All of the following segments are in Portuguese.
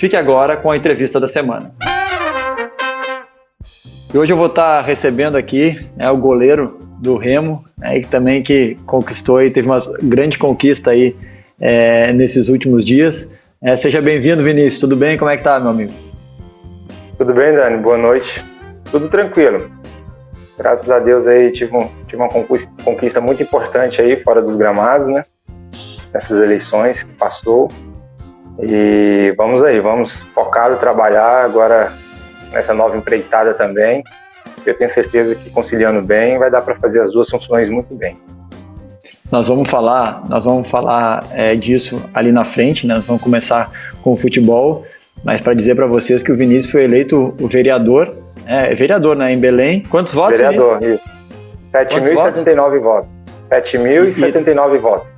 Fique agora com a entrevista da semana. E hoje eu vou estar recebendo aqui é, o goleiro do Remo, né, que também que conquistou e teve uma grande conquista aí é, nesses últimos dias. É, seja bem-vindo, Vinícius. Tudo bem? Como é que tá, meu amigo? Tudo bem, Dani? Boa noite. Tudo tranquilo. Graças a Deus aí tive, um, tive uma conquista, conquista muito importante aí fora dos gramados, né? Nessas eleições que passou. E vamos aí, vamos focado trabalhar agora nessa nova empreitada também. Eu tenho certeza que conciliando bem vai dar para fazer as duas funções muito bem. Nós vamos falar, nós vamos falar é, disso ali na frente, né? Nós vamos começar com o futebol, mas para dizer para vocês que o Vinícius foi eleito o vereador, é, vereador, né, em Belém. Quantos votos? Vereador, Vinícius? isso. 7.079 votos. 7.079 votos.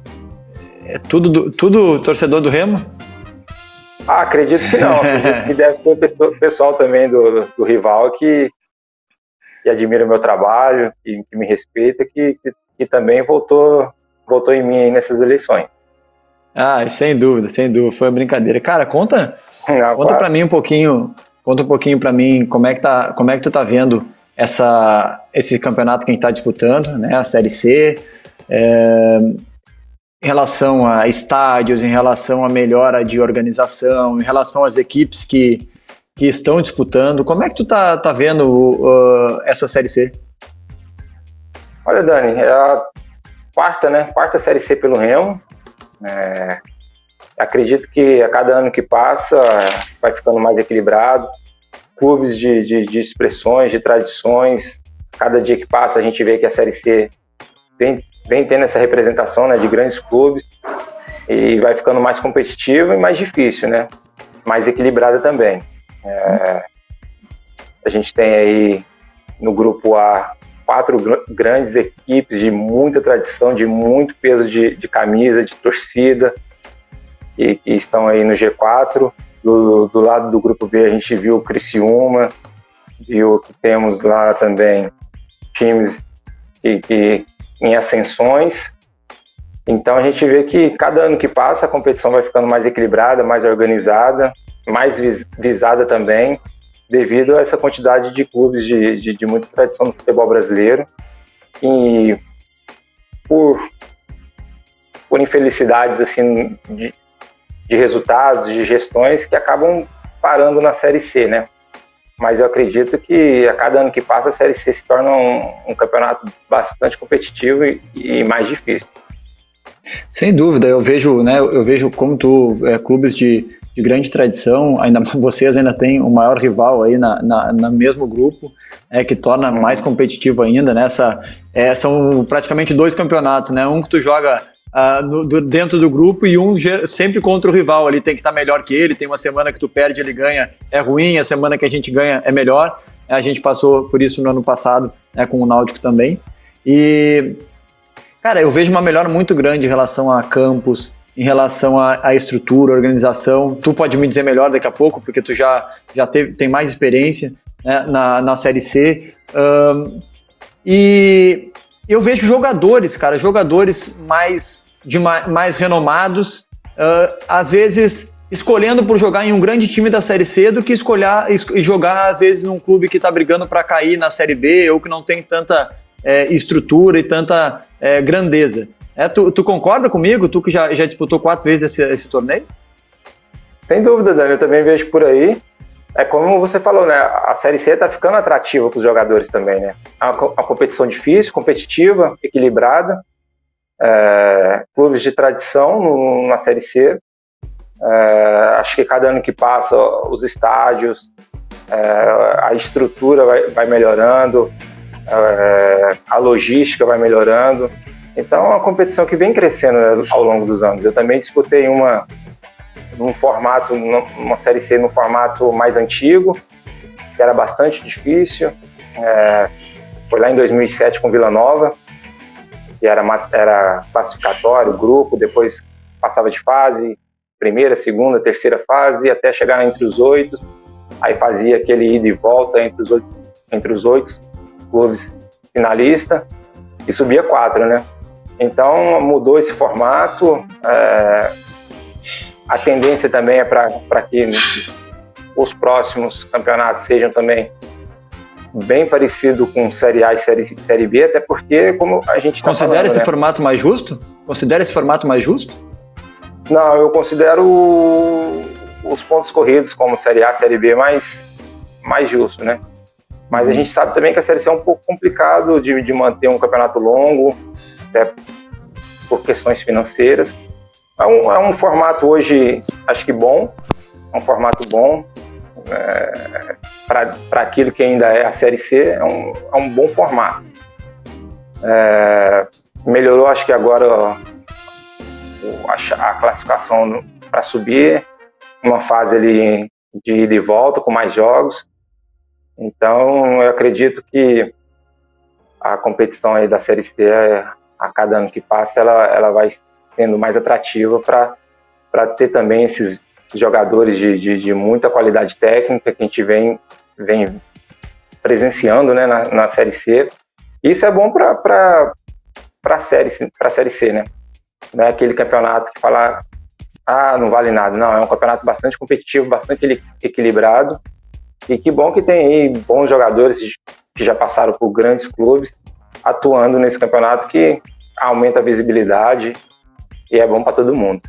É tudo, do, tudo torcedor do Remo? Ah, acredito que não. acredito que deve ter pessoal também do, do rival que, que admira o meu trabalho, que, que me respeita, que, que, que, também votou, votou em mim nessas eleições. Ah, sem dúvida, sem dúvida, foi uma brincadeira. Cara, conta, não, conta claro. para mim um pouquinho, conta um pouquinho para mim como é que tá, como é que tu tá vendo essa, esse campeonato que a gente está disputando, né? A Série C. É, em relação a estádios, em relação a melhora de organização, em relação às equipes que, que estão disputando. Como é que tu tá, tá vendo uh, essa Série C? Olha, Dani, é a quarta, né? Quarta Série C pelo Remo. É, acredito que a cada ano que passa vai ficando mais equilibrado. Clubes de, de, de expressões, de tradições. Cada dia que passa a gente vê que a Série C vem vem tendo essa representação né, de grandes clubes e vai ficando mais competitiva e mais difícil, né? Mais equilibrada também. É, a gente tem aí no grupo A quatro grandes equipes de muita tradição, de muito peso de, de camisa, de torcida, e que estão aí no G4. Do, do, lado do grupo B a gente viu o Criciúma, viu que temos lá também times que, que em ascensões. Então a gente vê que cada ano que passa a competição vai ficando mais equilibrada, mais organizada, mais visada também, devido a essa quantidade de clubes de, de, de muita tradição no futebol brasileiro. E por, por infelicidades assim de, de resultados, de gestões que acabam parando na Série C, né? Mas eu acredito que a cada ano que passa a Série C se torna um, um campeonato bastante competitivo e, e, mais difícil. Sem dúvida, eu vejo, né, eu vejo como tu, é, clubes de, de grande tradição, ainda vocês ainda têm o maior rival aí na, na, na mesmo grupo, é, que torna mais competitivo ainda, né, é, são praticamente dois campeonatos, né, um que tu joga uh, no, do, dentro do grupo e um sempre contra o rival ali tem que estar tá melhor que ele. Tem uma semana que tu perde, ele ganha, é ruim. A semana que a gente ganha é melhor. A gente passou por isso no ano passado né, com o Náutico também. E, cara, eu vejo uma melhora muito grande em relação a campos, em relação à, estrutura, organização. Tu pode me dizer melhor daqui a pouco, porque tu já, já teve, tem mais experiência né, na, na Série C. Um, e eu vejo jogadores, cara, jogadores mais, de mais, renomados, uh, às vezes escolhendo por jogar em um grande time da Série C do que escolher e jogar, às vezes, num clube que está brigando para cair na Série B ou que não tem tanta é, estrutura e tanta é, grandeza. É, tu, tu, concorda comigo? Tu que já, já disputou quatro vezes esse, esse torneio? Sem dúvida, Dani. Eu também vejo por aí é como você falou, né? A Série C está ficando atrativa para os jogadores também, né? É uma competição difícil, competitiva, equilibrada. É, clubes de tradição no, na Série C. É, acho que cada ano que passa, os estádios, é, a estrutura vai, vai melhorando, é, a logística vai melhorando. Então, é uma competição que vem crescendo ao longo dos anos. Eu também disputei uma num formato, numa Série C no formato mais antigo, que era bastante difícil. É, foi lá em 2007 com Vila Nova, que era, era classificatório, grupo, depois passava de fase, primeira, segunda, terceira fase, até chegar entre os oito. Aí fazia aquele ida e volta entre os oito, entre os oito clubes finalistas e subia quatro, né? Então mudou esse formato. É, a tendência também é para que os próximos campeonatos sejam também bem parecido com Série A e Série, série B, até porque, como a gente tá Considera falando, esse né? formato mais justo? Considera esse formato mais justo? Não, eu considero os pontos corridos como Série A, Série B mais, mais justo, né? Mas a uhum. gente sabe também que a Série C é um pouco complicado de, de manter um campeonato longo, até por questões financeiras. É um, é um formato hoje, acho que bom, é um formato bom, é, para aquilo que ainda é a Série C, é um, é um bom formato. É, melhorou, acho que agora a, a classificação para subir, uma fase ali de ida e volta com mais jogos. Então, eu acredito que a competição aí da Série C, a cada ano que passa, ela, ela vai sendo mais atrativa para ter também esses jogadores de, de, de, muita qualidade técnica que a gente vem, vem presenciando né, na, na Série C. Isso é bom para a série, série C, né? Não é aquele campeonato que fala, ah, não vale nada. Não, é um campeonato bastante competitivo, bastante equilibrado. E que bom que tem aí bons jogadores que já passaram por grandes clubes atuando nesse campeonato que aumenta a visibilidade e é bom para todo mundo.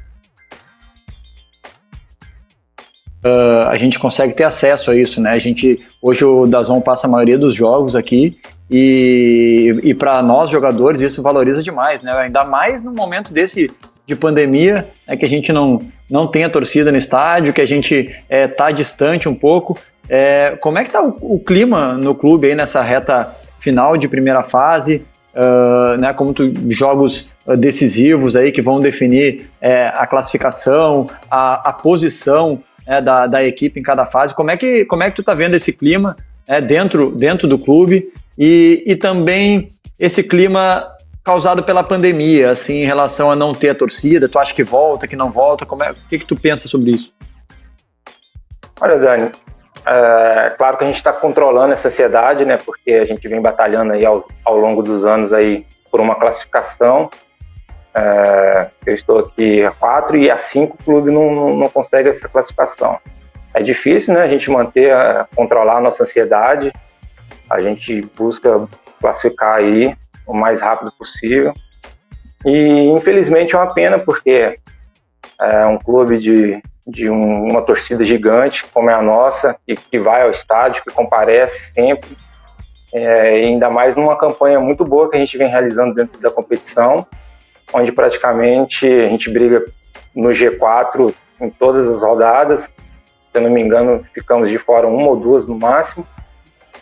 uh, a gente consegue ter acesso a isso, né? A gente hoje o Dazon passa a maioria dos jogos aqui e, e para nós jogadores isso valoriza demais, né? Ainda mais no momento desse de pandemia, é que a gente não não tem a torcida no estádio, que a gente é, tá distante um pouco. É, como é que tá o, o, clima no clube aí nessa reta final de primeira fase? Uh, né, como tu, jogos decisivos aí que vão definir é, a classificação, a, a posição é, da, da equipe em cada fase. Como é que, como é que tu está vendo esse clima é, dentro, dentro do clube e, e também esse clima causado pela pandemia, assim, em relação a não ter a torcida? Tu acha que volta, que não volta? Como é, o que, que tu pensa sobre isso? Olha, Dani, é claro que a gente está controlando essa ansiedade, né? Porque a gente vem batalhando aí ao, ao longo dos anos aí por uma classificação é, eu estou aqui a quatro e a cinco o clube não, não, consegue essa classificação. É difícil, né? A gente manter, a, controlar a nossa ansiedade. A gente busca classificar aí o mais rápido possível. E infelizmente é uma pena porque é um clube de, de um, uma torcida gigante como é a nossa, que, que vai ao estádio, que comparece sempre, é, ainda mais numa campanha muito boa que a gente vem realizando dentro da competição onde praticamente a gente briga no G4 em todas as rodadas. Se eu não me engano, ficamos de fora uma ou duas no máximo.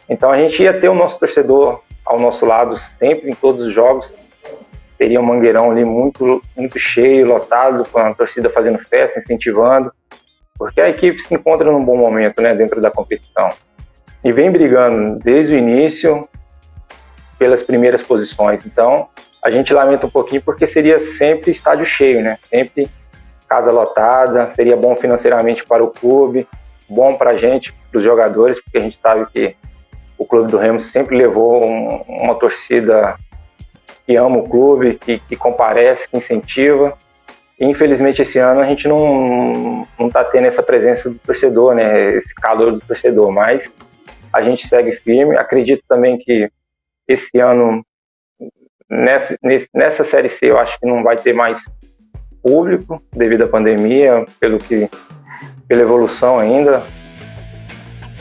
Então a gente ia ter o nosso torcedor ao nosso lado sempre em todos os jogos. Teria um mangueirão ali muito, muito cheio, lotado, com a torcida fazendo festa, incentivando, porque a equipe se encontra num bom momento né, dentro da competição. E vem brigando desde o início pelas primeiras posições. Então, a gente lamenta um pouquinho porque seria sempre estádio cheio, né? Sempre casa lotada, seria bom financeiramente para o clube, bom para a gente, para os jogadores, porque a gente sabe que o clube do Remo sempre levou um, uma torcida que ama o clube, que, que comparece, que incentiva. Infelizmente esse ano a gente não não está tendo essa presença do torcedor, né? Esse calor do torcedor, mas a gente segue firme. Acredito também que esse ano Nessa, nessa Série C eu acho que não vai ter mais público devido à pandemia, pelo que, pela evolução ainda.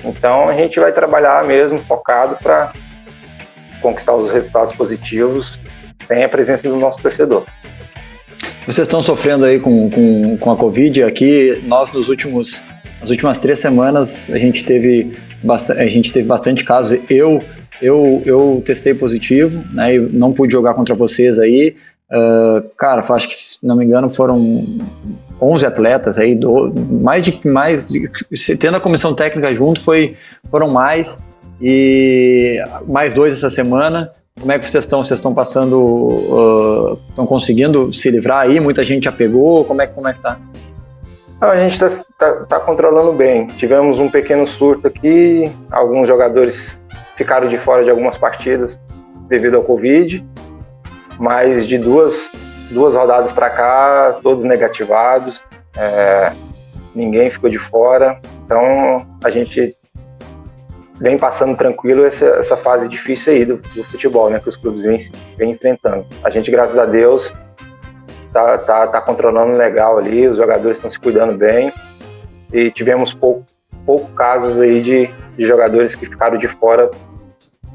Então a gente vai trabalhar mesmo focado para conquistar os resultados positivos sem a presença do nosso torcedor. Vocês estão sofrendo aí com, com, com a Covid. Aqui, nós nos últimos, nas últimas três semanas, a gente teve, bastante, a gente teve bastante casos. Eu eu, eu testei positivo, né? Não pude jogar contra vocês aí. Uh, cara, acho que, se não me engano, foram 11 atletas aí, do, mais de mais de, tendo a comissão técnica junto foi foram mais e mais dois essa semana. Como é que vocês estão? Vocês estão passando, uh, estão conseguindo se livrar aí? Muita gente já pegou? Como é como é que tá? a gente está tá, tá controlando bem. Tivemos um pequeno surto aqui, alguns jogadores ficaram de fora de algumas partidas devido ao Covid, mas de duas duas rodadas para cá, todos negativados, é, ninguém ficou de fora. Então a gente vem passando tranquilo essa, essa fase difícil aí do, do, futebol, né, que os clubes vêm, vêm enfrentando. A gente, graças a Deus, tá, tá, tá controlando legal ali, os jogadores estão se cuidando bem e tivemos pouco, pouco casos aí de, de jogadores que ficaram de fora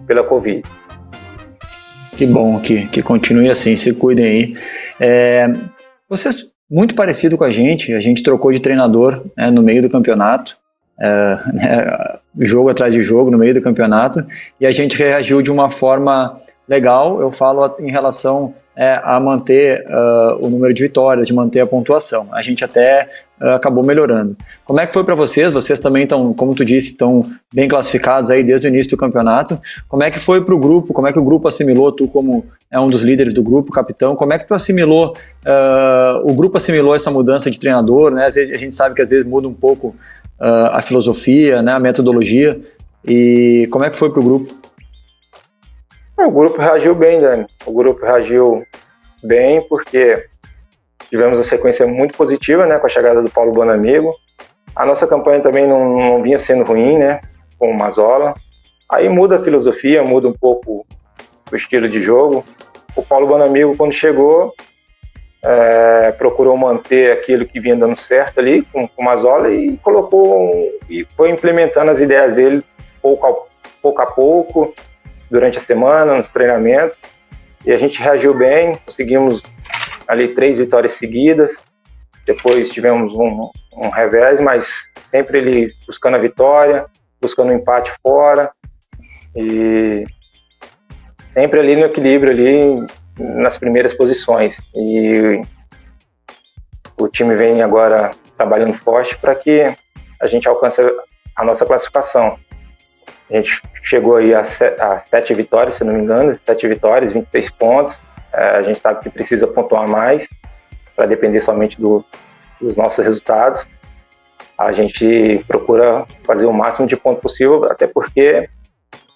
pela Covid. Que bom que, que continue assim, se cuidem aí. É, vocês, muito parecido com a gente, a gente trocou de treinador né, no meio do campeonato, é, né, jogo atrás de jogo, no meio do campeonato, e a gente reagiu de uma forma legal, eu falo em relação é, a manter uh, o número de vitórias, de manter a pontuação. A gente até uh, acabou melhorando. Como é que foi para vocês? Vocês também estão, como tu disse, estão bem classificados aí desde o início do campeonato. Como é que foi para o grupo? Como é que o grupo assimilou? Tu como é um dos líderes do grupo, capitão, como é que tu assimilou? Uh, o grupo assimilou essa mudança de treinador, né? a gente sabe que às vezes muda um pouco a filosofia, né? A metodologia. E como é que foi para o grupo? O grupo reagiu bem, Dani. O grupo reagiu bem porque tivemos a sequência muito positiva, né, com a chegada do Paulo Bonamigo. A nossa campanha também não, não vinha sendo ruim, né, com o Mazola. Aí muda a filosofia, muda um pouco o estilo de jogo. O Paulo Bonamigo, quando chegou, é, procurou manter aquilo que vinha dando certo ali com, com Mazola e colocou e foi implementando as ideias dele pouco a pouco, a pouco durante a semana, nos treinamentos, e a gente reagiu bem, conseguimos ali três vitórias seguidas, depois tivemos um, um revés, mas sempre ele buscando a vitória, buscando um empate fora, e sempre ali no equilíbrio, ali nas primeiras posições. E o time vem agora trabalhando forte para que a gente alcance a nossa classificação. A gente chegou aí a, a sete vitórias, se não me engano, sete vitórias, 26 pontos. É, a gente sabe que precisa pontuar mais para depender somente do, dos nossos resultados. A gente procura fazer o máximo de pontos possível, até porque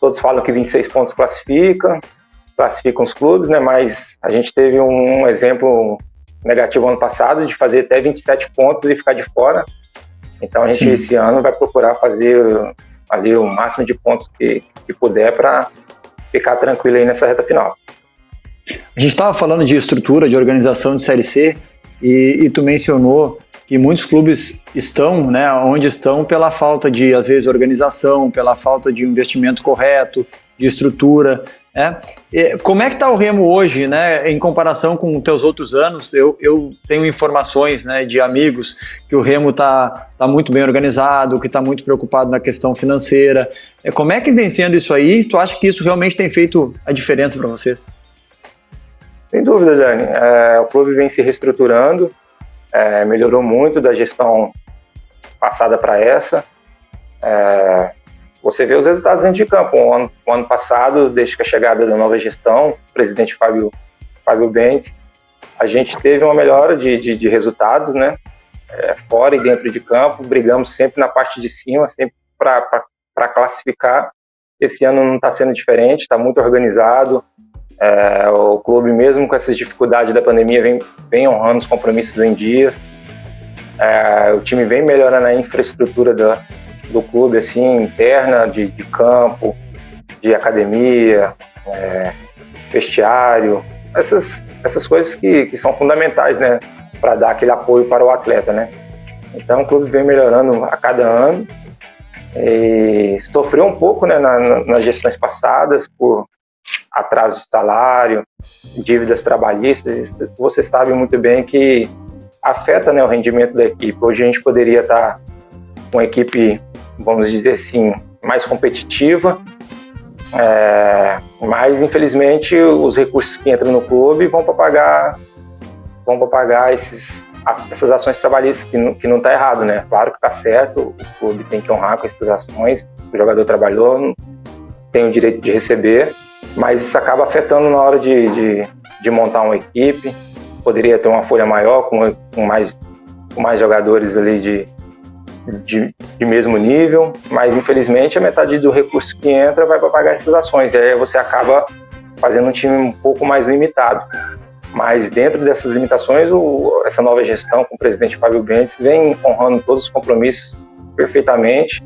todos falam que 26 pontos classifica, classificam os clubes, né? Mas a gente teve um exemplo negativo ano passado de fazer até 27 pontos e ficar de fora. Então a gente Sim. esse ano vai procurar fazer ali o máximo de pontos que, que puder para ficar tranquilo aí nessa reta final. A gente estava falando de estrutura, de organização de Série C e, e tu mencionou que muitos clubes estão, né, onde estão pela falta de, às vezes, organização, pela falta de investimento correto, de estrutura. É. Como é que está o Remo hoje, né, em comparação com os teus outros anos? Eu, eu tenho informações né, de amigos que o Remo está tá muito bem organizado, que está muito preocupado na questão financeira. É, como é que vem sendo isso aí? Tu acha que isso realmente tem feito a diferença para vocês? Sem dúvida, Dani. É, o clube vem se reestruturando, é, melhorou muito da gestão passada para essa. É, você vê os resultados dentro de campo. O ano, o ano passado, desde que a chegada da nova gestão, o presidente Fábio, Fábio Bentes, a gente teve uma melhora de, de, de resultados, né? É, fora e dentro de campo, brigamos sempre na parte de cima, sempre para classificar. Esse ano não está sendo diferente, está muito organizado. É, o clube, mesmo com essas dificuldades da pandemia, vem, vem honrando os compromissos em dias. É, o time vem melhorando a infraestrutura da, do clube, assim, interna, de, de campo, de academia, é, vestiário, essas, essas coisas que, que são fundamentais, né, para dar aquele apoio para o atleta, né. Então o clube vem melhorando a cada ano e sofreu um pouco, né, na, na, nas gestões passadas por atraso de salário, dívidas trabalhistas. Você sabe muito bem que afeta, né, o rendimento da equipe. Hoje a gente poderia estar com uma equipe vamos dizer assim, mais competitiva. É, mas infelizmente os recursos que entram no clube vão para pagar vão para pagar esses, as, essas ações trabalhistas, que não, que não tá errado, né? Claro que está certo, o clube tem que honrar com essas ações, o jogador trabalhou, tem o direito de receber, mas isso acaba afetando na hora de, de, de montar uma equipe. Poderia ter uma folha maior, com, com mais, com mais jogadores ali de, de, de, mesmo nível, mas infelizmente a metade do recurso que entra vai para pagar essas ações, e aí você acaba fazendo um time um pouco mais limitado. Mas dentro dessas limitações, o, essa nova gestão com o presidente Fábio Bentes vem honrando todos os compromissos perfeitamente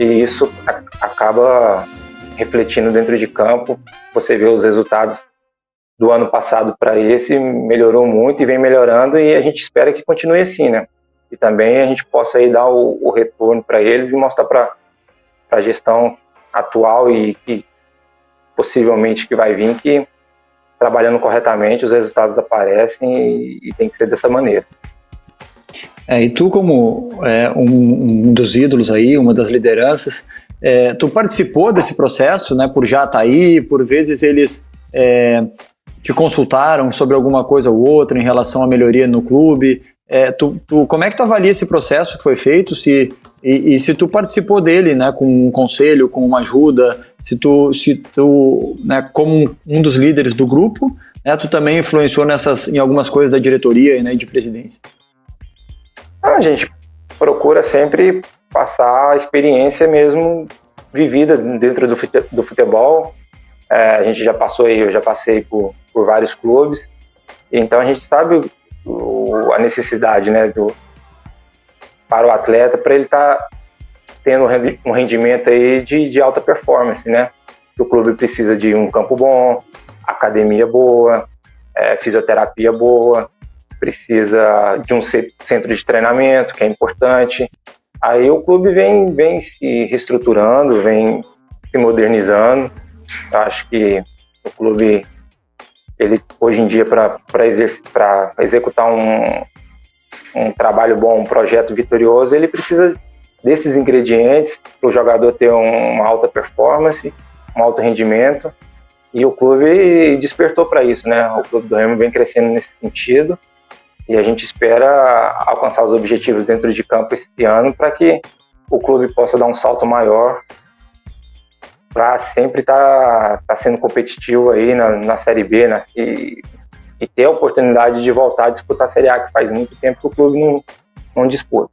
e isso a, acaba refletindo dentro de campo. Você vê os resultados do ano passado para esse, melhorou muito e vem melhorando e a gente espera que continue assim, né? E também a gente possa aí dar o, o retorno para eles e mostrar para a gestão atual e possivelmente que vai vir que trabalhando corretamente, os resultados aparecem e, e tem que ser dessa maneira. É, e tu, como é, um, um, dos ídolos aí, uma das lideranças, é, tu participou desse processo, né, por já estar tá aí, por vezes eles é, te consultaram sobre alguma coisa ou outra em relação à melhoria no clube, é, tu, tu, como é que tu avalia esse processo que foi feito, se, e, e, se tu participou dele, né, com um conselho, com uma ajuda, se tu, se tu né, como um dos líderes do grupo, né, tu também influenciou nessas, em algumas coisas da diretoria né, e de presidência? Ah, a gente procura sempre passar a experiência mesmo vivida dentro do futebol. É, a gente já passou aí, eu já passei por, por vários clubes, então a gente sabe a necessidade né, do, para o atleta para ele estar tá tendo um rendimento aí de, de alta performance, né? O clube precisa de um campo bom, academia boa, é, fisioterapia boa, precisa de um centro de treinamento, que é importante. Aí o clube vem, vem se reestruturando, vem se modernizando. Eu acho que o clube ele hoje em dia para executar um, um trabalho bom, um projeto vitorioso, ele precisa desses ingredientes para o jogador ter um, uma alta performance, um alto rendimento. E o clube despertou para isso, né? O clube do Remo vem crescendo nesse sentido e a gente espera alcançar os objetivos dentro de campo esse ano para que o clube possa dar um salto maior para sempre estar tá, tá sendo competitivo aí na, na Série B né, e, e, ter a oportunidade de voltar a disputar a Série A, que faz muito tempo que o clube não, não disputa.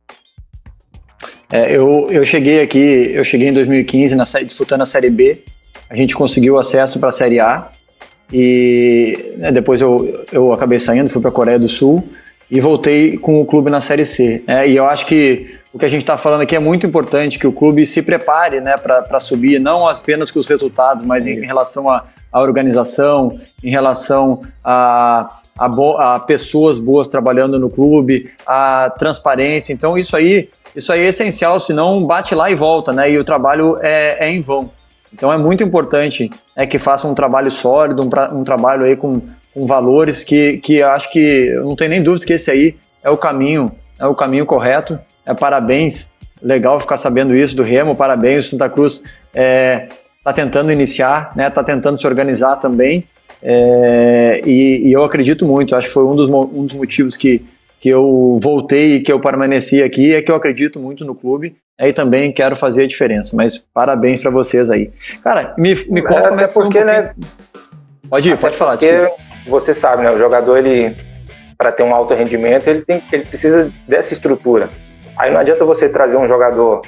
É, eu, eu cheguei aqui, eu cheguei em 2015 na, disputando a Série B, a gente conseguiu acesso para a Série A e né, depois eu, eu acabei saindo, fui para a Coreia do Sul e voltei com o clube na Série C. Né, e eu acho que o que a gente está falando aqui é muito importante, que o clube se prepare né, para subir, não apenas com os resultados, mas em, em relação à organização, em relação a, a, bo, a, pessoas boas trabalhando no clube, a transparência. Então, isso aí, isso aí é essencial, senão bate lá e volta, né? E o trabalho é, é em vão. Então, é muito importante é, que façam um trabalho sólido, um, um trabalho aí com, com valores que, que acho que, não tenho nem dúvida que esse aí é o caminho, é o caminho correto é, parabéns, legal ficar sabendo isso do Remo, parabéns, o Santa Cruz está é, tá tentando iniciar, está né, tá tentando se organizar também, é, e, e, eu acredito muito, acho que foi um dos, um dos motivos que, que eu voltei e que eu permaneci aqui, é que eu acredito muito no clube, aí também quero fazer a diferença, mas parabéns para vocês aí. Cara, me, me conta é, como é que foi um né? Pode ir, pode falar. Porque desculpa. você sabe, né, o jogador, ele para ter um alto rendimento, ele, tem, ele precisa dessa estrutura. Aí não adianta você trazer um jogador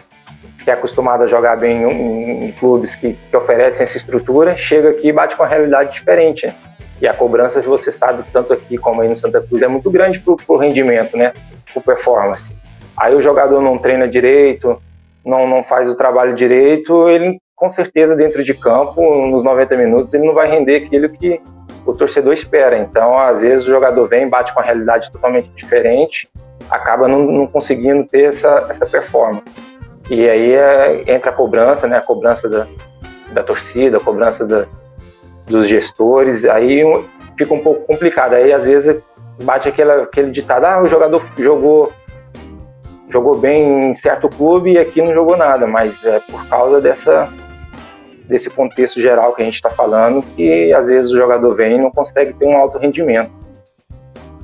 que é acostumado a jogar bem em, em, em clubes que, que, oferecem essa estrutura, chega aqui e bate com a realidade diferente. Né? E a cobrança, se você sabe, tanto aqui como aí no Santa Cruz, é muito grande para o rendimento, né? Por performance. Aí o jogador não treina direito, não, não faz o trabalho direito, ele com certeza dentro de campo, nos 90 minutos, ele não vai render aquilo que o torcedor espera. Então, às vezes, o jogador vem, bate com a realidade totalmente diferente acaba não, não conseguindo ter essa, essa performance. E aí é, entra a cobrança, né? A cobrança da, da torcida, a cobrança da, dos gestores, aí fica um pouco complicado. Aí às vezes bate aquela, aquele ditado, ah, o jogador jogou jogou bem em certo clube e aqui não jogou nada, mas é por causa dessa desse contexto geral que a gente está falando que às vezes o jogador vem e não consegue ter um alto rendimento.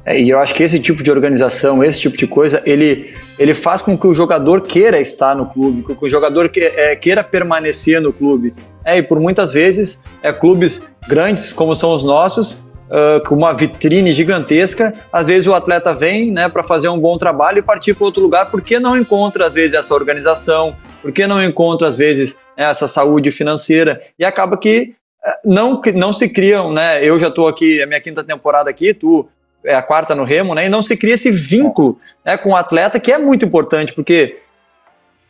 É, e eu acho que esse tipo de organização, esse tipo de coisa, ele, ele faz com que o jogador queira estar no clube, com que o jogador que, é, queira permanecer no clube. É, e por muitas vezes, é, clubes grandes como são os nossos, uh, com uma vitrine gigantesca, às vezes o atleta vem né, para fazer um bom trabalho e partir para outro lugar, porque não encontra, às vezes, essa organização, porque não encontra, às vezes, essa saúde financeira, e acaba que não, não se criam, né? Eu já estou aqui, é a minha quinta temporada aqui, tu é a quarta no Remo, né? E não se cria esse vínculo né, com o atleta, que é muito importante, porque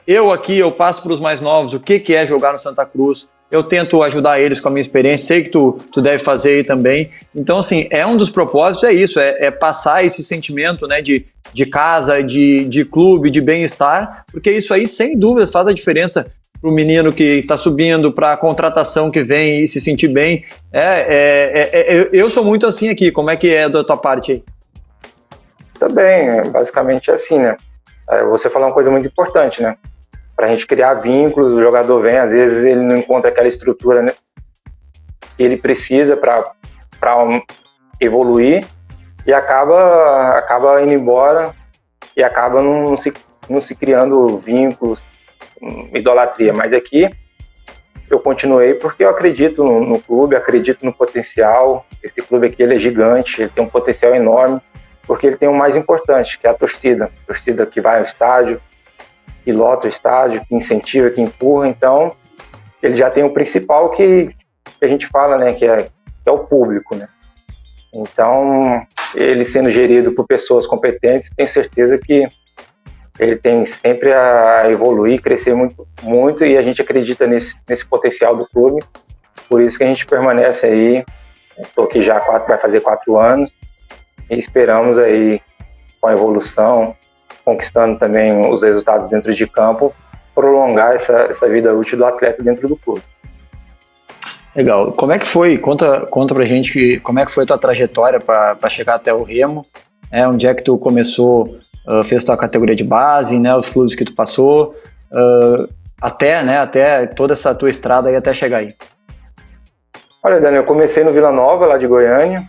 eu aqui, eu passo para os mais novos o que, que é jogar no Santa Cruz, eu tento ajudar eles com a minha experiência, sei que tu, tu deve fazer aí também. Então, assim, é um dos propósitos, é isso, é, é passar esse sentimento né, de, de casa, de, de clube, de bem-estar, porque isso aí, sem dúvidas, faz a diferença para o menino que está subindo, para a contratação que vem e se sentir bem. É, é, é, é, eu sou muito assim aqui. Como é que é da tua parte aí? Também, basicamente é assim, né? É, você falou uma coisa muito importante, né? Para a gente criar vínculos, o jogador vem, às vezes ele não encontra aquela estrutura né, que ele precisa para evoluir e acaba, acaba indo embora e acaba não se, não se criando vínculos, idolatria, mas aqui eu continuei porque eu acredito no, no, clube, acredito no potencial. Esse clube aqui ele é gigante, ele tem um potencial enorme, porque ele tem o mais importante, que é a torcida. A torcida que vai ao estádio, que lota o estádio, que incentiva, que empurra. Então, ele já tem o principal que, que a gente fala, né, que é, que é o público, né. Então, ele sendo gerido por pessoas competentes, tenho certeza que ele tem sempre a evoluir, crescer muito, muito e a gente acredita nesse, nesse potencial do clube. Por isso que a gente permanece aí. Estou aqui já quatro, vai fazer quatro anos e esperamos aí com a evolução, conquistando também os resultados dentro de campo, prolongar essa, essa vida útil do atleta dentro do clube. Legal. Como é que foi? Conta, conta pra gente como é que foi a tua trajetória para chegar até o Remo. É, onde é que tu começou uh, fez tua categoria de base, né, os clubes que tu passou, uh, até, né, até toda essa tua estrada aí até chegar aí. Olha, Daniel, eu comecei no Vila Nova, lá de Goiânia,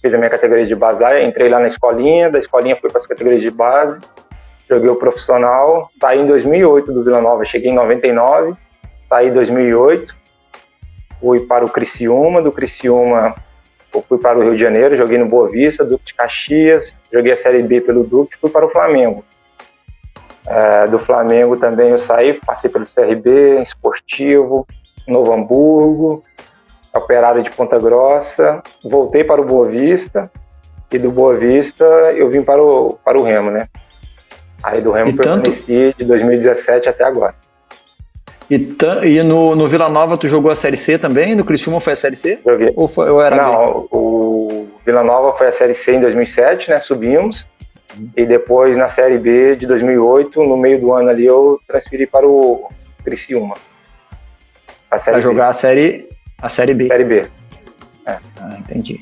fiz a minha categoria de base lá, entrei lá na escolinha, da escolinha fui para as categorias de base, joguei o profissional, saí em 2008 do Vila Nova, cheguei em 99, saí em 2008, fui para o Criciúma, do Criciúma fui para o Rio de Janeiro, joguei no Boa Vista, Duque de Caxias, joguei a Série B pelo Duque, fui para o Flamengo. É, do Flamengo também eu saí, passei pelo CRB, Esportivo, Novo Hamburgo, Operário de Ponta Grossa, voltei para o Boa Vista e do Boa Vista eu vim para o, para o Remo, né? Aí do Remo e permaneci tanto... de 2017 até agora. E, e no, no Vila Nova tu jogou a Série C também? No Criciúma foi a Série C? Joguei. Ou, foi, ou era Não, o Vila Nova foi a Série C em 2007, né? Subimos. E depois na Série B de 2008, no meio do ano ali, eu transferi para o Criciúma. Para jogar a Série, a série B. Série B. É. Ah, entendi.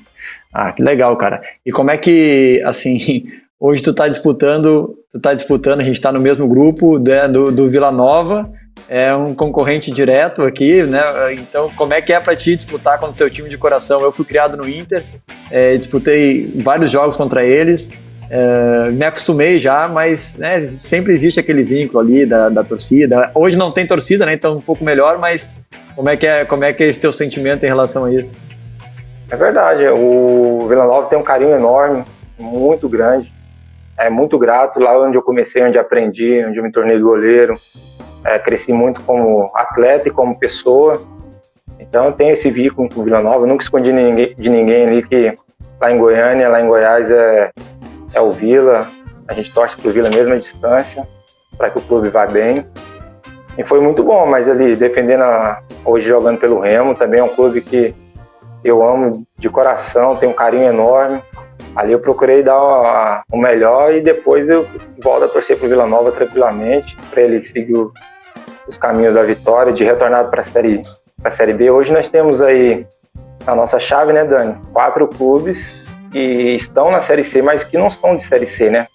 Ah, que legal, cara. E como é que, assim, hoje tu tá disputando, tu tá disputando, a gente tá no mesmo grupo né, do, do Vila Nova, é um concorrente direto aqui, né? Então, como é que é para ti disputar contra o teu time de coração? Eu fui criado no Inter, é, disputei vários jogos contra eles, é, me acostumei já, mas né, sempre existe aquele vínculo ali da, da torcida. Hoje não tem torcida, né? Então um pouco melhor, mas como é que é, como é que é esse teu sentimento em relação a isso? É verdade. O Vila Nova tem um carinho enorme, muito grande. É muito grato lá onde eu comecei, onde aprendi, onde eu me tornei goleiro. É, cresci muito como atleta e como pessoa. Então eu tenho esse vínculo com Vila Nova. Eu nunca escondi ninguém, de ninguém ali que lá em Goiânia, lá em Goiás é, é o Vila. A gente torce pro Vila mesmo à distância para que o clube vá bem. E foi muito bom, mas ali defendendo a, hoje jogando pelo Remo, também é um clube que eu amo de coração, tenho um carinho enorme. Ali eu procurei dar o melhor e depois eu volto a torcer para o Vila Nova tranquilamente, para ele seguir o, os caminhos da vitória, de retornar para a série, a série B. Hoje nós temos aí a nossa chave, né, Dani? Quatro clubes que estão na Série C, mas que não são de Série C, né?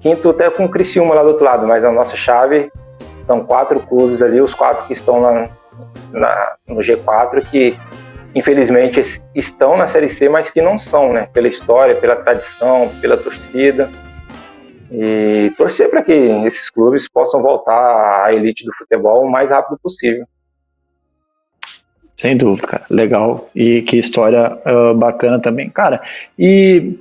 Quinto até com o Criciúma lá do outro lado, mas a nossa chave são quatro clubes ali, os quatro que estão na, na no G4 que infelizmente estão na Série C, mas que não são, né? Pela história, pela tradição, pela torcida. E torcer para que esses clubes possam voltar à elite do futebol o mais rápido possível. Sem dúvida, cara. Legal. E que história uh, bacana também. Cara, e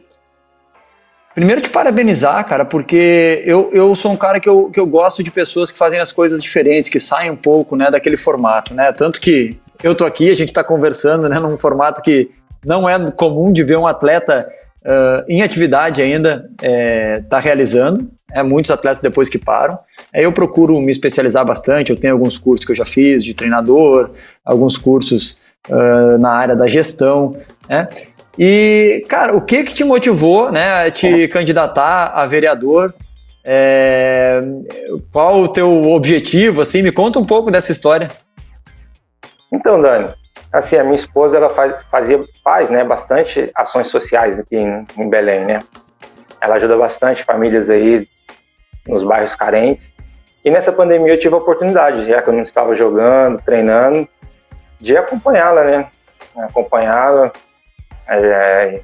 Primeiro te parabenizar, cara, porque eu, eu sou um cara que eu, que eu gosto de pessoas que fazem as coisas diferentes, que saem um pouco né, daquele formato, né? Tanto que eu tô aqui, a gente está conversando né, num formato que não é comum de ver um atleta uh, em atividade ainda é, tá realizando. É, muitos atletas depois que param. Aí eu procuro me especializar bastante. Eu tenho alguns cursos que eu já fiz de treinador, alguns cursos uh, na área da gestão. Né? E, cara, o que que te motivou, né, a te candidatar a vereador? É, qual o teu objetivo, assim? Me conta um pouco dessa história. Então, Dani, assim, a minha esposa, ela faz, fazia, faz, né, bastante ações sociais aqui em, em Belém, né? Ela ajuda bastante famílias aí nos bairros carentes. E nessa pandemia eu tive a oportunidade, já que eu não estava jogando, treinando, de acompanhá-la, né? Acompanhá-la, é,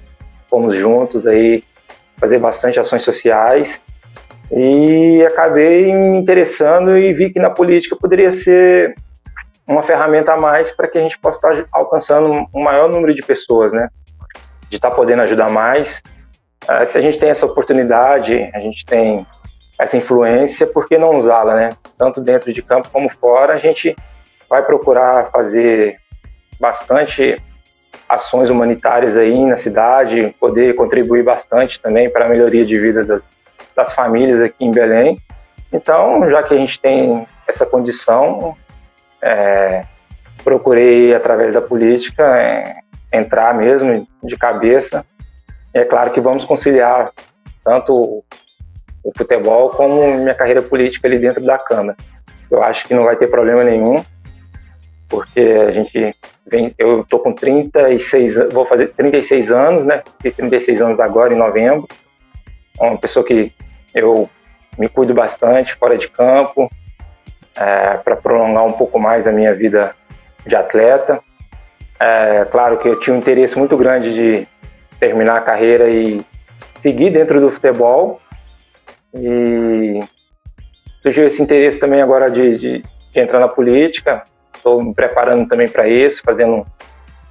fomos juntos aí fazer bastante ações sociais e acabei me interessando e vi que na política poderia ser uma ferramenta a mais para que a gente possa estar alcançando um maior número de pessoas, né? De estar podendo ajudar mais. É, se a gente tem essa oportunidade, a gente tem essa influência, por que não usá-la, né? Tanto dentro de campo como fora, a gente vai procurar fazer bastante ações humanitárias aí na cidade, poder contribuir bastante também para a melhoria de vida das, das famílias aqui em Belém. Então, já que a gente tem essa condição, é, procurei, através da política, é, entrar mesmo de cabeça. E é claro que vamos conciliar tanto o futebol como minha carreira política ali dentro da Câmara. Eu acho que não vai ter problema nenhum, porque a gente vem, eu tô com 36, vou fazer 36 anos, né? Fiz 36 anos agora em novembro. Uma pessoa que eu me cuido bastante fora de campo, é, para prolongar um pouco mais a minha vida de atleta. É, claro que eu tinha um interesse muito grande de terminar a carreira e seguir dentro do futebol. E surgiu esse interesse também agora de, de, de entrar na política estou me preparando também para isso, fazendo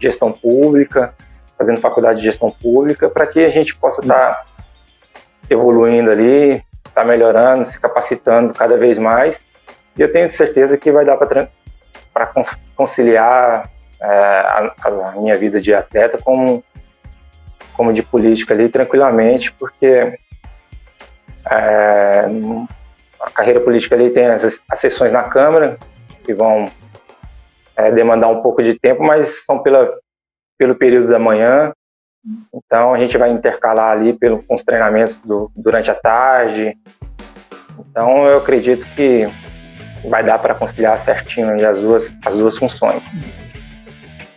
gestão pública, fazendo faculdade de gestão pública, para que a gente possa estar tá evoluindo ali, estar tá melhorando, se capacitando cada vez mais. E eu tenho certeza que vai dar para conciliar é, a, a, minha vida de atleta como, como de política ali tranquilamente, porque é, a carreira política ali tem as, as sessões na Câmara, que vão é, demandar um pouco de tempo, mas são pela, pelo período da manhã. Então a gente vai intercalar ali pelo, com os treinamentos do, durante a tarde. Então eu acredito que vai dar para conciliar certinho as duas, as duas funções.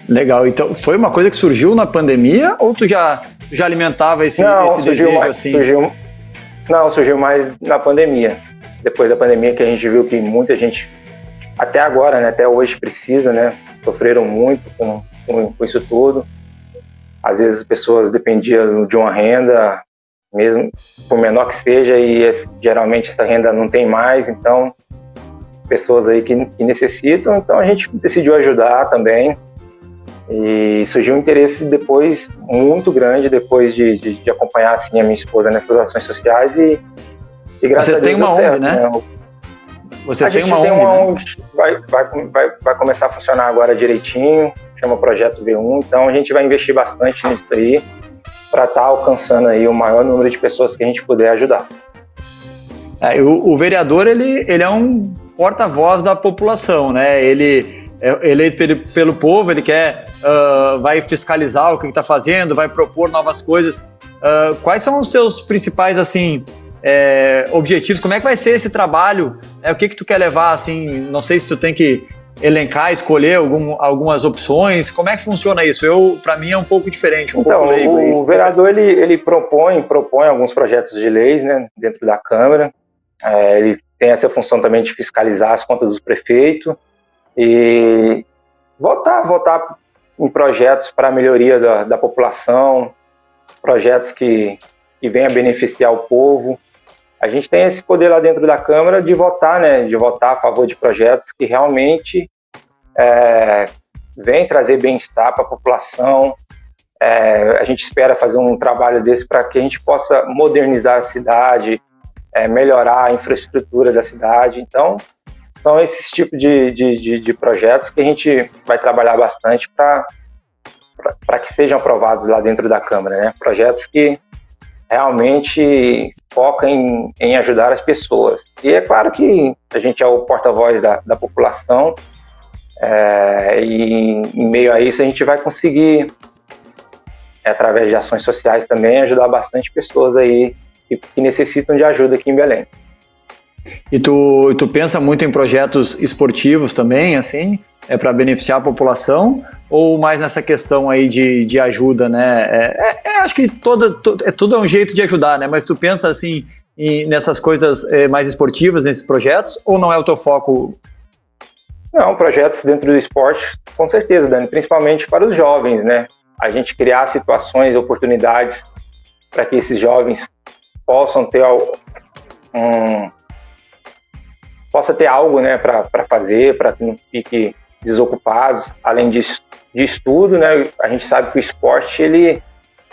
Legal. Então foi uma coisa que surgiu na pandemia ou tu já, já alimentava esse, não, esse desejo mais, assim? Surgiu, não, surgiu mais na pandemia. Depois da pandemia que a gente viu que muita gente até agora, né, até hoje precisa, né, sofreram muito com, com, com isso tudo. Às vezes as pessoas dependiam de uma renda, mesmo por menor que seja, e geralmente essa renda não tem mais, então pessoas aí que, que necessitam, então a gente decidiu ajudar também e surgiu um interesse depois muito grande depois de, de, de acompanhar assim a minha esposa nessas ações sociais e, e graças Vocês têm uma ONG, né? né? Vocês têm uma, ONG, uma ONG, né? vai, vai, vai, vai começar a funcionar agora direitinho, chama Projeto V1, então a gente vai investir bastante nisso aí para estar tá alcançando aí o maior número de pessoas que a gente puder ajudar. É, o, o, vereador, ele, ele é um porta-voz da população, né? Ele é eleito pelo, pelo povo, ele quer, uh, vai fiscalizar o que está fazendo, vai propor novas coisas. Uh, quais são os teus principais, assim, é, objetivos, como é que vai ser esse trabalho, é, o que que tu quer levar, assim, não sei se tu tem que elencar, escolher algum, algumas opções, como é que funciona isso? Eu, para mim é um pouco diferente, um então, pouco leigo. O, vereador, ele, ele propõe, propõe alguns projetos de leis, né, dentro da Câmara, é, ele tem essa função também de fiscalizar as contas do prefeito e votar, votar em projetos para a melhoria da, da população, projetos que, que venham a beneficiar o povo. A gente tem esse poder lá dentro da Câmara de votar, né, de votar a favor de projetos que realmente é, vêm trazer bem-estar para a população. É, a gente espera fazer um trabalho desse para que a gente possa modernizar a cidade, é, melhorar a infraestrutura da cidade. Então, são esses tipos de, de, de, de projetos que a gente vai trabalhar bastante para que sejam aprovados lá dentro da Câmara. Né? Projetos que realmente focam em, em ajudar as pessoas. E é claro que a gente é o porta-voz da, da população, é, e em meio a isso a gente vai conseguir, através de ações sociais também, ajudar bastante pessoas aí que, que necessitam de ajuda aqui em Belém. E tu, tu pensa muito em projetos esportivos também, assim, é para beneficiar a população ou mais nessa questão aí de, de ajuda, né? É, é, é acho que toda, to, é tudo é um jeito de ajudar, né? Mas tu pensa assim em, nessas coisas é, mais esportivas nesses projetos ou não é o teu foco? Não, projetos dentro do esporte, com certeza, Dani, principalmente para os jovens, né? A gente criar situações, oportunidades para que esses jovens possam ter um, possa ter algo né, para fazer, para que não fique desocupados, além de, de estudo, né, a gente sabe que o esporte ele,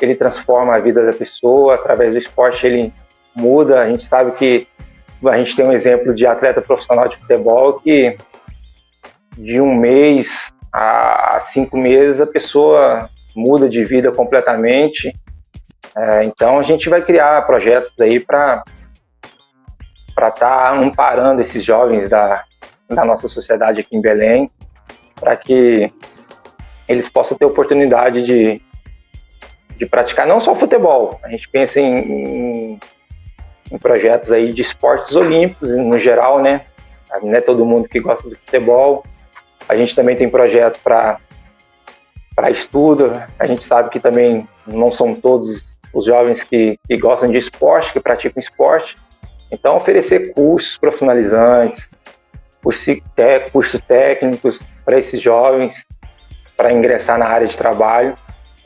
ele transforma a vida da pessoa, através do esporte ele muda, a gente sabe que a gente tem um exemplo de atleta profissional de futebol que de um mês a cinco meses a pessoa muda de vida completamente. É, então a gente vai criar projetos aí para para estar tá amparando esses jovens da, da nossa sociedade aqui em Belém, para que eles possam ter oportunidade de, de praticar não só futebol, a gente pensa em, em, em projetos aí de esportes olímpicos no geral, né? Não é todo mundo que gosta de futebol. A gente também tem projeto para para estudo. A gente sabe que também não são todos os jovens que, que gostam de esporte, que praticam esporte. Então, oferecer cursos profissionalizantes, cursos técnicos para esses jovens, para ingressar na área de trabalho,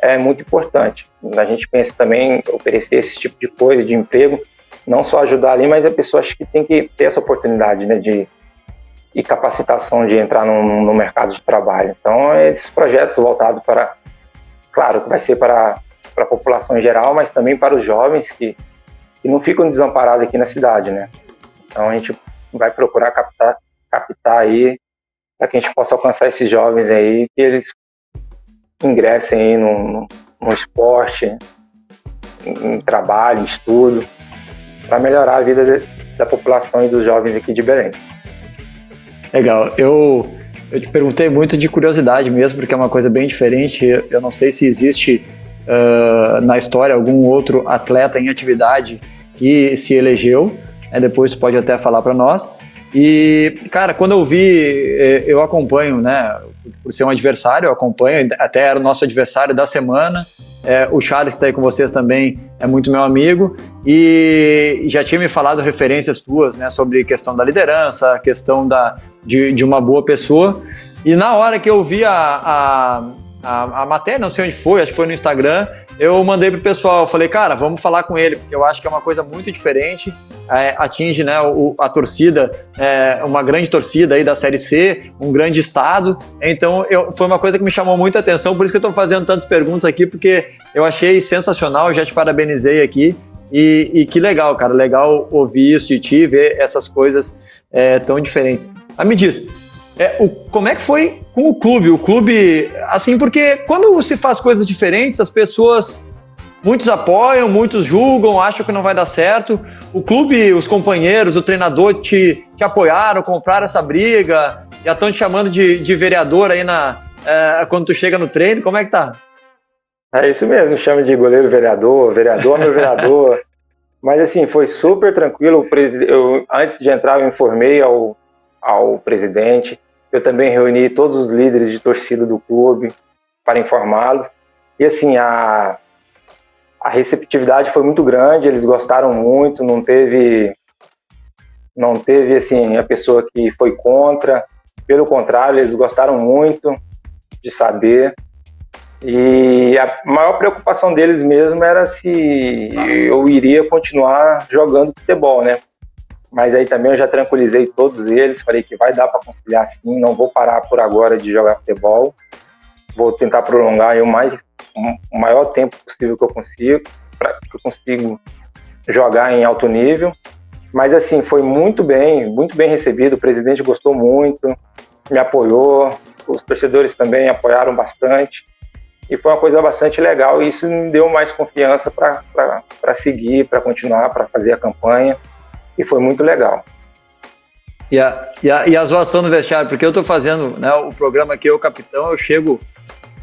é muito importante. A gente pensa também oferecer esse tipo de coisa, de emprego, não só ajudar ali, mas a pessoa acho que tem que ter essa oportunidade né, de e capacitação de entrar no, no mercado de trabalho. Então, é esses projetos voltados para, claro, que vai ser para, para a população em geral, mas também para os jovens que e não ficam desamparados aqui na cidade, né? Então a gente vai procurar captar, captar aí para que a gente possa alcançar esses jovens aí, que eles ingressem aí no, no esporte, em, em, trabalho, em estudo, para melhorar a vida de, da população e dos jovens aqui de Belém. Legal. Eu, eu te perguntei muito de curiosidade mesmo, porque é uma coisa bem diferente. Eu não sei se existe uh, na história algum outro atleta em atividade que se elegeu. Né, depois pode até falar para nós. E, cara, quando eu vi, eh, eu acompanho, né? Por ser um adversário, eu acompanho, até era o nosso adversário da semana. É, o Charles, que está aí com vocês também, é muito meu amigo. E já tinha me falado referências tuas, né? Sobre questão da liderança, questão da, de, de uma boa pessoa. E na hora que eu vi a, a a, a, matéria, não sei onde foi, acho que foi no Instagram, eu mandei pro pessoal, falei, cara, vamos falar com ele, porque eu acho que é uma coisa muito diferente, é, atinge né, o, a torcida, é, uma grande torcida aí da Série C, um grande estado, então eu, foi uma coisa que me chamou muita atenção, por isso que eu estou fazendo tantas perguntas aqui, porque eu achei sensacional, já te parabenizei aqui, e, e, que legal, cara, legal ouvir isso de ti, ver essas coisas é, tão diferentes. Mas me diz, é, o, como é que foi com o clube? O clube, assim, porque quando se faz coisas diferentes, as pessoas, muitos apoiam, muitos julgam, acham que não vai dar certo. O clube, os companheiros, o treinador te, te apoiaram, compraram essa briga, já estão te chamando de, de vereador aí na, é, quando tu chega no treino, como é que tá? É isso mesmo, chama de goleiro vereador, vereador meu vereador. Mas assim, foi super tranquilo. Eu, antes de entrar, eu informei ao, ao presidente. Eu também reuni todos os líderes de torcida do clube para informá-los. E assim, a, a receptividade foi muito grande, eles gostaram muito, não teve não teve assim a pessoa que foi contra, pelo contrário, eles gostaram muito de saber. E a maior preocupação deles mesmo era se eu iria continuar jogando futebol, né? Mas aí também eu já tranquilizei todos eles, falei que vai dar para conciliar sim, não vou parar por agora de jogar futebol. Vou tentar prolongar o mais o maior tempo possível que eu consigo, para que eu consigo jogar em alto nível. Mas assim, foi muito bem, muito bem recebido, o presidente gostou muito, me apoiou, os torcedores também apoiaram bastante. E foi uma coisa bastante legal e isso me deu mais confiança para seguir, para continuar, para fazer a campanha. E foi muito legal. E a, e a, e a zoação no vestiário, porque eu estou fazendo né, o programa aqui, eu capitão, eu chego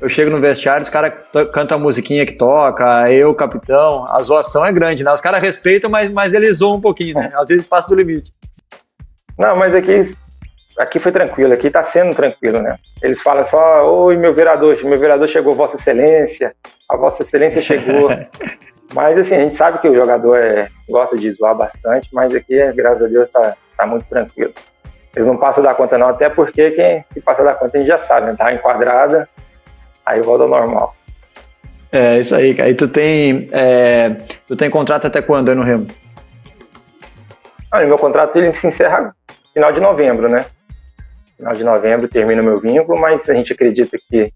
eu chego no vestiário, os caras cantam a musiquinha que toca, eu, capitão, a zoação é grande, né? Os caras respeitam, mas, mas eles zoam um pouquinho, né? Às vezes passa do limite. Não, mas aqui, aqui foi tranquilo, aqui tá sendo tranquilo, né? Eles falam só, oi, meu vereador, meu vereador chegou, Vossa Excelência, a Vossa Excelência chegou. mas assim, a gente sabe que o jogador é, gosta de zoar bastante, mas aqui, graças a Deus, tá, tá muito tranquilo. Eles não passam da conta não, até porque quem passa da conta a gente já sabe, né? Tá enquadrada, aí volta ao normal. É, isso aí, cara. E tu tem, é, tu tem contrato até quando aí no Remo? Ah, meu contrato ele se encerra final de novembro, né? Final de novembro termina o meu vínculo, mas a gente acredita que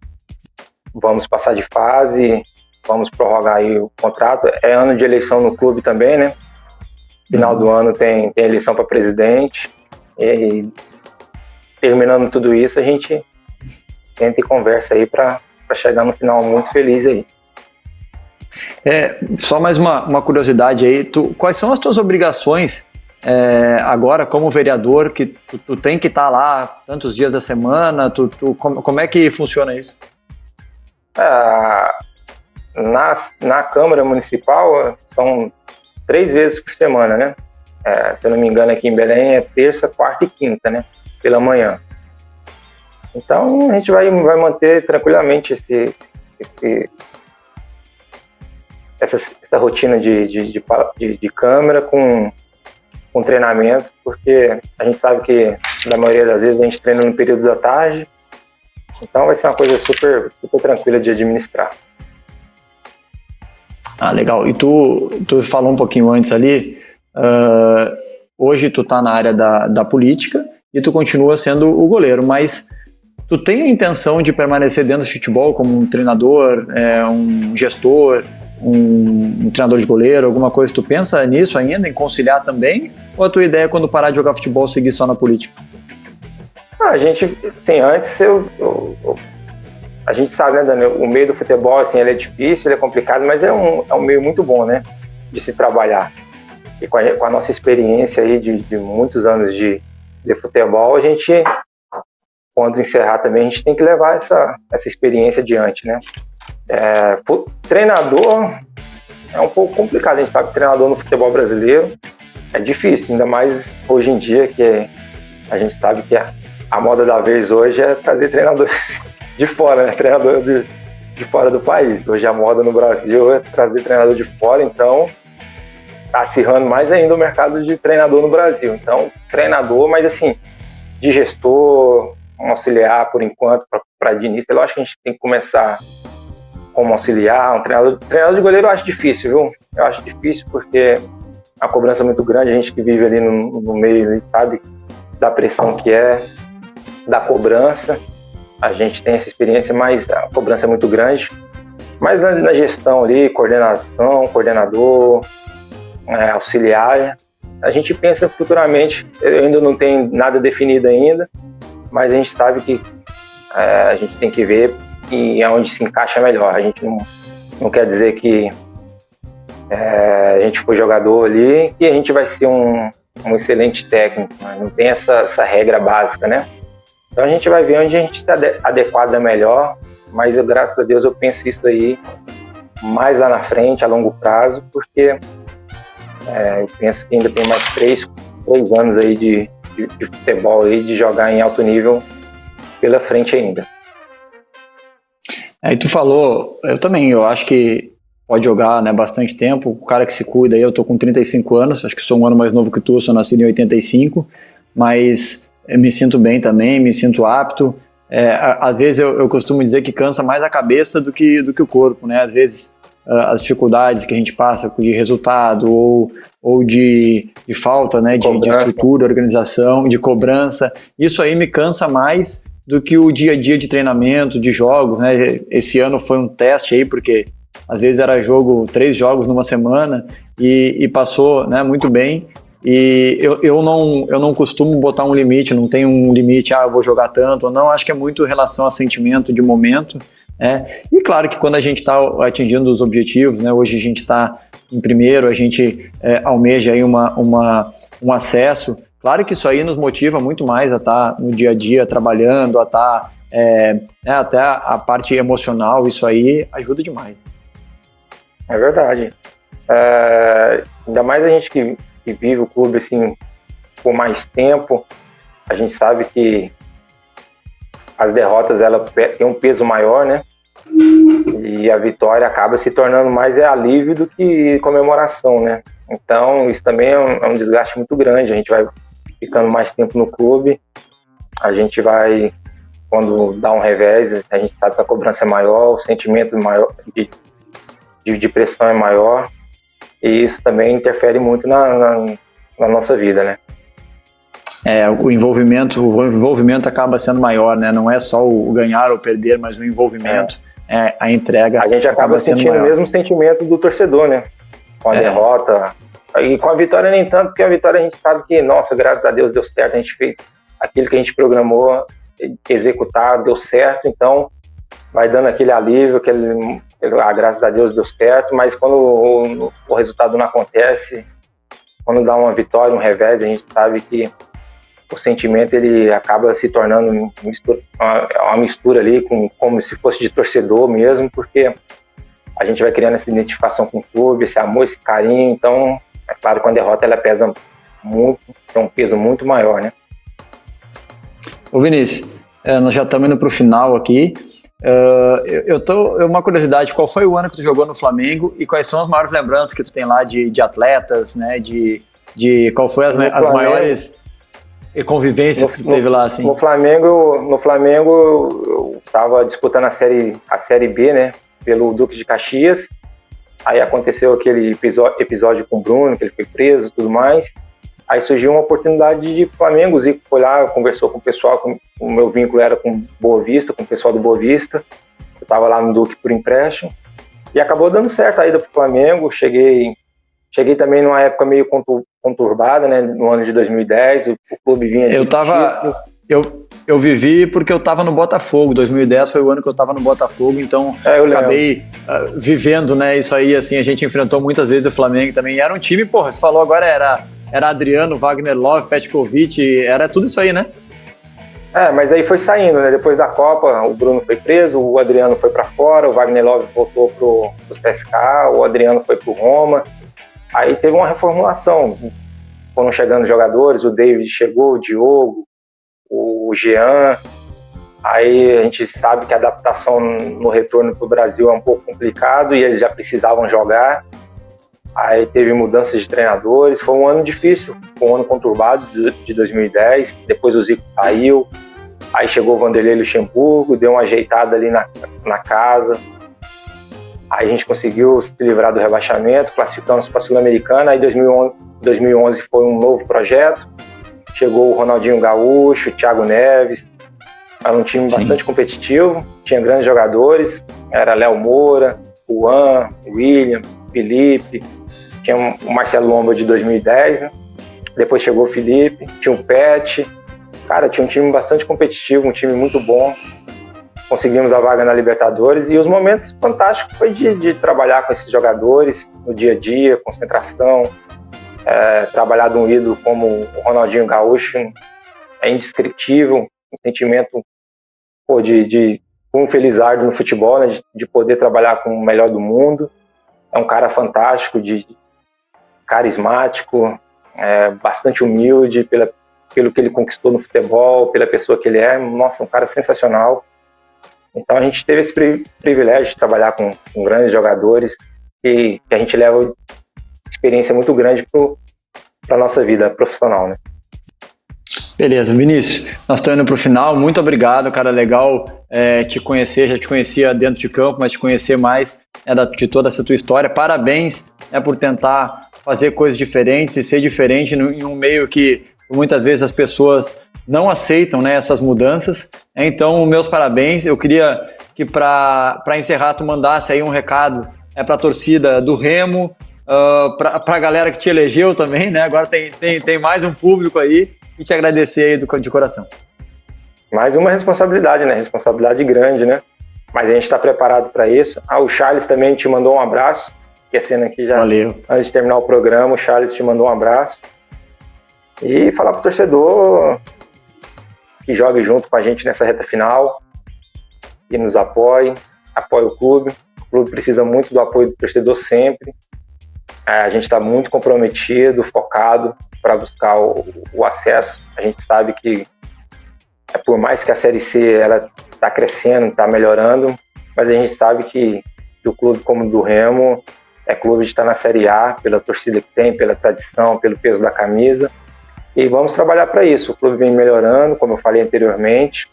vamos passar de fase, vamos prorrogar aí o contrato. É ano de eleição no clube também, né? Final do ano tem, tem eleição para presidente. E terminando tudo isso, a gente tenta e conversa aí para chegar no final muito feliz aí. É, só mais uma, uma curiosidade aí, tu, quais são as tuas obrigações é, agora como vereador, que tu, tu tem que estar tá lá tantos dias da semana, tu, tu como, como, é que funciona isso? É, na, na Câmara Municipal são três vezes por semana, né? É, se eu não me engano aqui em Belém é terça, quarta e quinta, né? Pela manhã. Então a gente vai, vai manter tranquilamente esse, esse essa, essa rotina de, de, de, de câmera com, com treinamentos, porque a gente sabe que na maioria das vezes a gente treina no período da tarde, então vai ser uma coisa super, super tranquila de administrar. Ah, legal. E tu, tu falou um pouquinho antes ali, uh, hoje tu tá na área da, da política e tu continua sendo o goleiro, mas Tu tem a intenção de permanecer dentro do futebol como um treinador, é, um gestor, um, um, treinador de goleiro, alguma coisa? Tu pensa nisso ainda, em conciliar também? Ou a tua ideia é quando parar de jogar futebol seguir só na política? Ah, a gente, sim, antes eu, eu, eu, a gente sabe, né, Daniel, o meio do futebol, assim, ele é difícil, ele é complicado, mas é um, é um meio muito bom, né, de se trabalhar. E com a, com a nossa experiência aí de, de muitos anos de, de futebol, a gente quando encerrar também, a gente tem que levar essa, essa experiência adiante, né? É, treinador é um pouco complicado, a gente sabe que treinador no futebol brasileiro é difícil, ainda mais hoje em dia, que a gente sabe que a, a moda da vez hoje é trazer treinadores de fora, né? Treinador de, de fora do país. Hoje a moda no Brasil é trazer treinador de fora, então tá acirrando mais ainda o mercado de treinador no Brasil. Então, treinador, mas assim, de gestor, um auxiliar por enquanto para de início. Eu acho que a gente tem que começar como auxiliar, um treinador, treinador de goleiro eu acho difícil, viu? Eu acho difícil porque a cobrança é muito grande, a gente que vive ali no, no meio sabe da pressão que é, da cobrança. A gente tem essa experiência, mas a cobrança é muito grande. Mas na, na gestão ali, coordenação, coordenador, é, auxiliar, a gente pensa futuramente, eu ainda não tenho nada definido ainda, mas a gente sabe que é, a gente tem que ver e é onde se encaixa melhor. A gente não, não quer dizer que é, a gente foi jogador ali e a gente vai ser um, um excelente técnico. Né? Não tem essa, essa regra básica, né? Então a gente vai ver onde a gente está adequado melhor, mas eu, graças a Deus eu penso isso aí mais lá na frente, a longo prazo, porque é, eu penso que ainda tem mais três, três anos aí de, de, de futebol aí, de jogar em alto nível pela frente ainda. Aí tu falou, eu também, eu acho que pode jogar né, bastante tempo, o cara que se cuida aí, eu tô com 35 anos, acho que sou um ano mais novo que tu, sou nascido em 85, mas me sinto bem também, me sinto apto, é, às vezes eu, eu, costumo dizer que cansa mais a cabeça do que, do que o corpo, né? Às vezes uh, as dificuldades que a gente passa de resultado ou, ou de, de falta né? De, de, estrutura, organização, de cobrança, isso aí me cansa mais do que o dia a dia de treinamento, de jogos, né? Esse ano foi um teste aí, porque às vezes era jogo, três jogos numa semana e, e passou né, muito bem. E eu, eu, não, eu não costumo botar um limite, não tem um limite, ah, eu vou jogar tanto ou não. Acho que é muito relação a sentimento de momento. Né? E claro que quando a gente está atingindo os objetivos, né, hoje a gente está em primeiro, a gente é, almeja aí uma, uma, um acesso. Claro que isso aí nos motiva muito mais a estar tá no dia a dia trabalhando, a estar tá, é, né, até a, a parte emocional, isso aí ajuda demais. É verdade. É, ainda mais a gente que que vive o clube assim por mais tempo, a gente sabe que as derrotas ela tem um peso maior, né? E a vitória acaba se tornando mais é alívio do que comemoração, né? Então isso também é um, é um desgaste muito grande. A gente vai ficando mais tempo no clube, a gente vai quando dá um revés, a gente sabe que a cobrança é maior, o sentimento maior de, de, de pressão é maior e isso também interfere muito na, na, na nossa vida, né? É, o envolvimento, o envolvimento acaba sendo maior, né? Não é só o ganhar ou perder, mas o envolvimento, é. É, a entrega. A gente acaba, acaba sentindo o mesmo sentimento do torcedor, né? Com a é. derrota. E com a vitória nem tanto, porque a vitória a gente sabe que, nossa, graças a Deus deu certo, a gente fez aquilo que a gente programou executar, deu certo, então vai dando aquele alívio, aquele, ah, graças a Deus deu certo, mas quando o, o, resultado não acontece, quando dá uma vitória, um revés, a gente sabe que o sentimento ele acaba se tornando mistura, uma, uma mistura ali, com, como se fosse de torcedor mesmo, porque a gente vai criando essa identificação com o clube, esse amor, esse carinho, então é claro que a derrota ela pesa muito, tem um peso muito maior, né? Ô Vinícius, é, nós já estamos indo para o final aqui. Uh, eu, eu tô. Uma curiosidade, qual foi o ano que tu jogou no Flamengo e quais são as maiores lembranças que tu tem lá de, de atletas, né? De, de qual foi as, as maiores convivências no, que tu teve lá, assim? No Flamengo, no Flamengo eu estava disputando a série, a série B, né? Pelo Duque de Caxias. Aí aconteceu aquele episódio, episódio com o Bruno, que ele foi preso e tudo mais. Aí surgiu uma oportunidade de Flamengo, o Zico foi lá, conversou com o pessoal, com, o meu vínculo era com Boa Vista, com o pessoal do Boa Vista. Eu estava lá no Duque por empréstimo. E acabou dando certo a ida para o Flamengo. Cheguei, cheguei também numa época meio conturbada, né? No ano de 2010, o, clube vinha. Eu tava, eu, eu vivi porque eu estava no Botafogo. 2010 foi o ano que eu estava no Botafogo, então é, acabei uh, vivendo, né? Isso aí, assim, a gente enfrentou muitas vezes o Flamengo também. E era um time, porra, você falou agora era era Adriano, Wagner Love, Petkovic, era tudo isso aí, né? É, mas aí foi saindo, né? Depois da Copa, o Bruno foi preso, o Adriano foi para fora, o Wagner Love voltou pro, pro CSK, o Adriano foi pro Roma. Aí teve uma reformulação. Foram chegando jogadores, o David chegou, o Diogo, o Jean. Aí a gente sabe que a adaptação no retorno para o Brasil é um pouco complicado e eles já precisavam jogar. Aí teve mudanças de treinadores, foi um ano difícil, foi um ano conturbado de 2010. Depois o Zico saiu, aí chegou o Vanderlei Luxemburgo, deu uma ajeitada ali na, na casa. Aí a gente conseguiu se livrar do rebaixamento, classificamos para a Sul-Americana. Aí 2011, 2011 foi um novo projeto. Chegou o Ronaldinho Gaúcho, o Thiago Neves. Era um time Sim. bastante competitivo, tinha grandes jogadores. Era Léo Moura, Juan, William, Felipe, tinha o Marcelo Lomba de 2010, né? Depois chegou o Felipe, tinha o Pet. Cara, tinha um time bastante competitivo, um time muito bom. Conseguimos a vaga na Libertadores e os momentos fantásticos foi de, de trabalhar com esses jogadores no dia a dia, concentração, é, trabalhar de um ídolo como o Ronaldinho Gaúcho é indescritível, um sentimento pô, de, de um felizardo no futebol, né, de, de poder trabalhar com o melhor do mundo. É um cara fantástico, de, carismático, é, bastante humilde pela, pelo que ele conquistou no futebol, pela pessoa que ele é. Nossa, um cara sensacional. Então a gente teve esse privilégio de trabalhar com, com grandes jogadores e que a gente leva experiência muito grande para a nossa vida profissional, né? Beleza, Vinícius, nós estamos indo para o final. Muito obrigado, cara. Legal é, te conhecer. Já te conhecia dentro de campo, mas te conhecer mais é, de toda essa tua história. Parabéns é, por tentar fazer coisas diferentes e ser diferente em um meio que muitas vezes as pessoas não aceitam né, essas mudanças. Então, meus parabéns. Eu queria que para encerrar tu mandasse aí um recado é, para a torcida do Remo, uh, ah, para a galera que te elegeu também, né? Agora tem, tem, tem mais um público aí e te agradecer aí do, de coração. Mais uma responsabilidade, né? Responsabilidade grande, né? Mas a gente está preparado para isso. Ah, o Charles também te mandou um abraço, esquecendo aqui já. Valeu. Antes de terminar o programa, o Charles te mandou um abraço. E falar pro torcedor que jogue junto com a gente nessa reta final, que nos apoie, apoie o clube. O clube precisa muito do apoio do torcedor sempre. É, a gente está muito comprometido, focado para buscar o, o, acesso. A gente sabe que, é, por mais que a Série C ela está crescendo, está melhorando, mas a gente sabe que, que, o clube como do Remo é clube de estar na Série A, pela torcida que tem, pela tradição, pelo peso da camisa. E vamos trabalhar para isso. O clube vem melhorando, como eu falei anteriormente,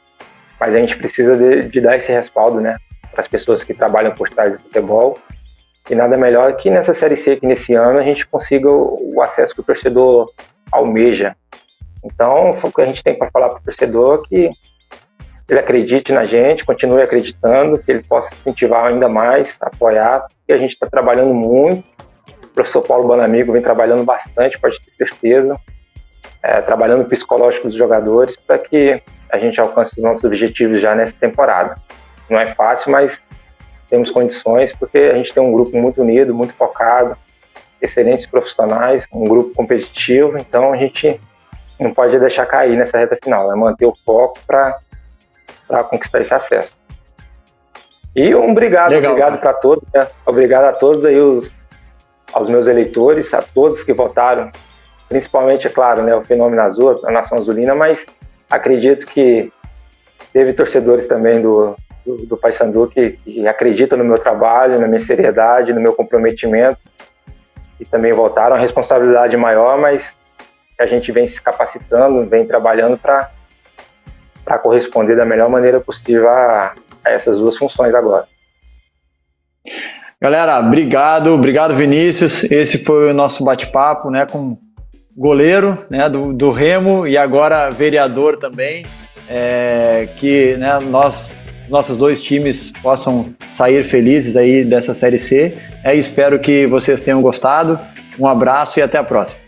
mas a gente precisa de, de dar esse respaldo né, para as pessoas que trabalham por trás do futebol e nada melhor que nessa Série C, que nesse ano a gente consiga o, acesso que o torcedor almeja. Então, o que a gente tem para falar para o torcedor é que ele acredite na gente, continue acreditando, que ele possa incentivar ainda mais, apoiar, porque a gente está trabalhando muito. O professor Paulo Banamigo vem trabalhando bastante, pode ter certeza, é, trabalhando o psicológico dos jogadores para que a gente alcance os nossos objetivos já nessa temporada. Não é fácil, mas temos condições, porque a gente tem um grupo muito unido, muito focado, excelentes profissionais, um grupo competitivo, então a gente não pode deixar cair nessa reta final, é manter o foco para conquistar esse acesso. E um obrigado, Legal, obrigado para todos, né? obrigado a todos aí os, aos meus eleitores, a todos que votaram, principalmente, é claro, né, o Fenômeno Azul, a Nação Azulina, mas acredito que teve torcedores também do, do, do Paysandu que, que acreditam no meu trabalho, na minha seriedade, no meu comprometimento e também voltaram a responsabilidade maior, mas a gente vem se capacitando, vem trabalhando para para corresponder da melhor maneira possível a, a essas duas funções agora. Galera, obrigado, obrigado Vinícius. Esse foi o nosso bate-papo, né, com goleiro, né, do, do Remo e agora vereador também, é, que né, nós nossos dois times possam sair felizes aí dessa Série C. É, espero que vocês tenham gostado. Um abraço e até a próxima.